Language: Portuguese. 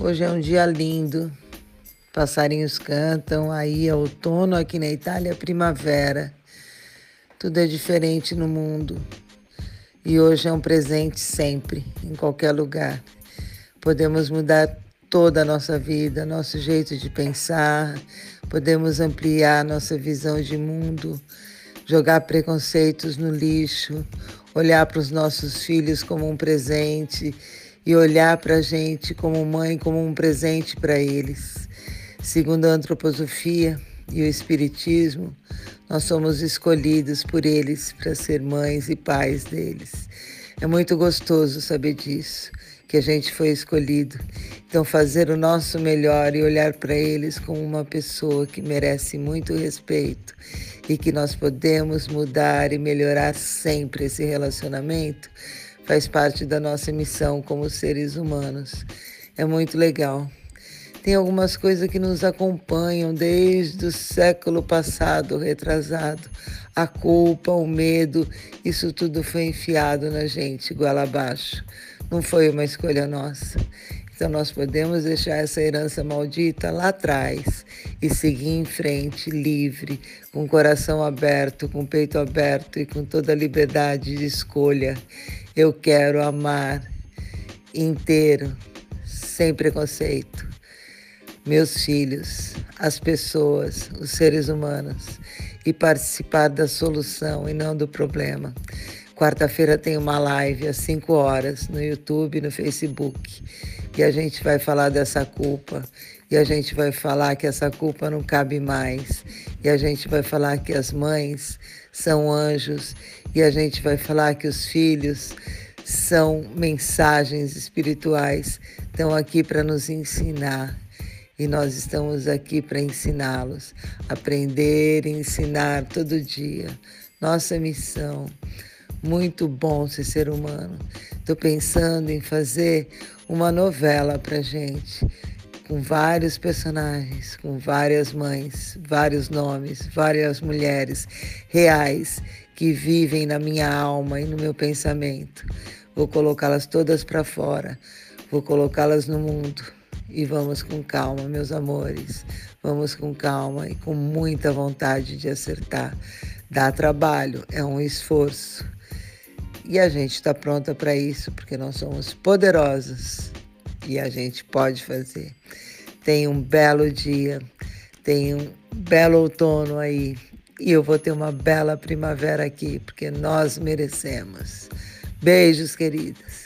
Hoje é um dia lindo. Passarinhos cantam, aí é outono aqui na Itália, é primavera. Tudo é diferente no mundo. E hoje é um presente sempre, em qualquer lugar. Podemos mudar toda a nossa vida, nosso jeito de pensar, podemos ampliar nossa visão de mundo, jogar preconceitos no lixo, olhar para os nossos filhos como um presente e olhar para a gente como mãe, como um presente para eles. Segundo a antroposofia e o espiritismo, nós somos escolhidos por eles para ser mães e pais deles. É muito gostoso saber disso, que a gente foi escolhido. Então, fazer o nosso melhor e olhar para eles como uma pessoa que merece muito respeito e que nós podemos mudar e melhorar sempre esse relacionamento faz parte da nossa missão como seres humanos. É muito legal. Tem algumas coisas que nos acompanham desde o século passado, retrasado. A culpa, o medo, isso tudo foi enfiado na gente, igual abaixo. Não foi uma escolha nossa. Então nós podemos deixar essa herança maldita lá atrás e seguir em frente, livre, com o coração aberto, com o peito aberto e com toda a liberdade de escolha. Eu quero amar inteiro, sem preconceito. Meus filhos, as pessoas, os seres humanos e participar da solução e não do problema. Quarta-feira tem uma live às 5 horas no YouTube, no Facebook, e a gente vai falar dessa culpa, e a gente vai falar que essa culpa não cabe mais, e a gente vai falar que as mães são anjos, e a gente vai falar que os filhos são mensagens espirituais, estão aqui para nos ensinar. E nós estamos aqui para ensiná-los, aprender e ensinar todo dia. Nossa missão. Muito bom ser ser humano. Estou pensando em fazer uma novela para gente, com vários personagens, com várias mães, vários nomes, várias mulheres reais que vivem na minha alma e no meu pensamento. Vou colocá-las todas para fora, vou colocá-las no mundo. E vamos com calma, meus amores. Vamos com calma e com muita vontade de acertar. Dá trabalho, é um esforço. E a gente está pronta para isso, porque nós somos poderosos e a gente pode fazer. Tem um belo dia, tem um belo outono aí. E eu vou ter uma bela primavera aqui, porque nós merecemos. Beijos, queridas.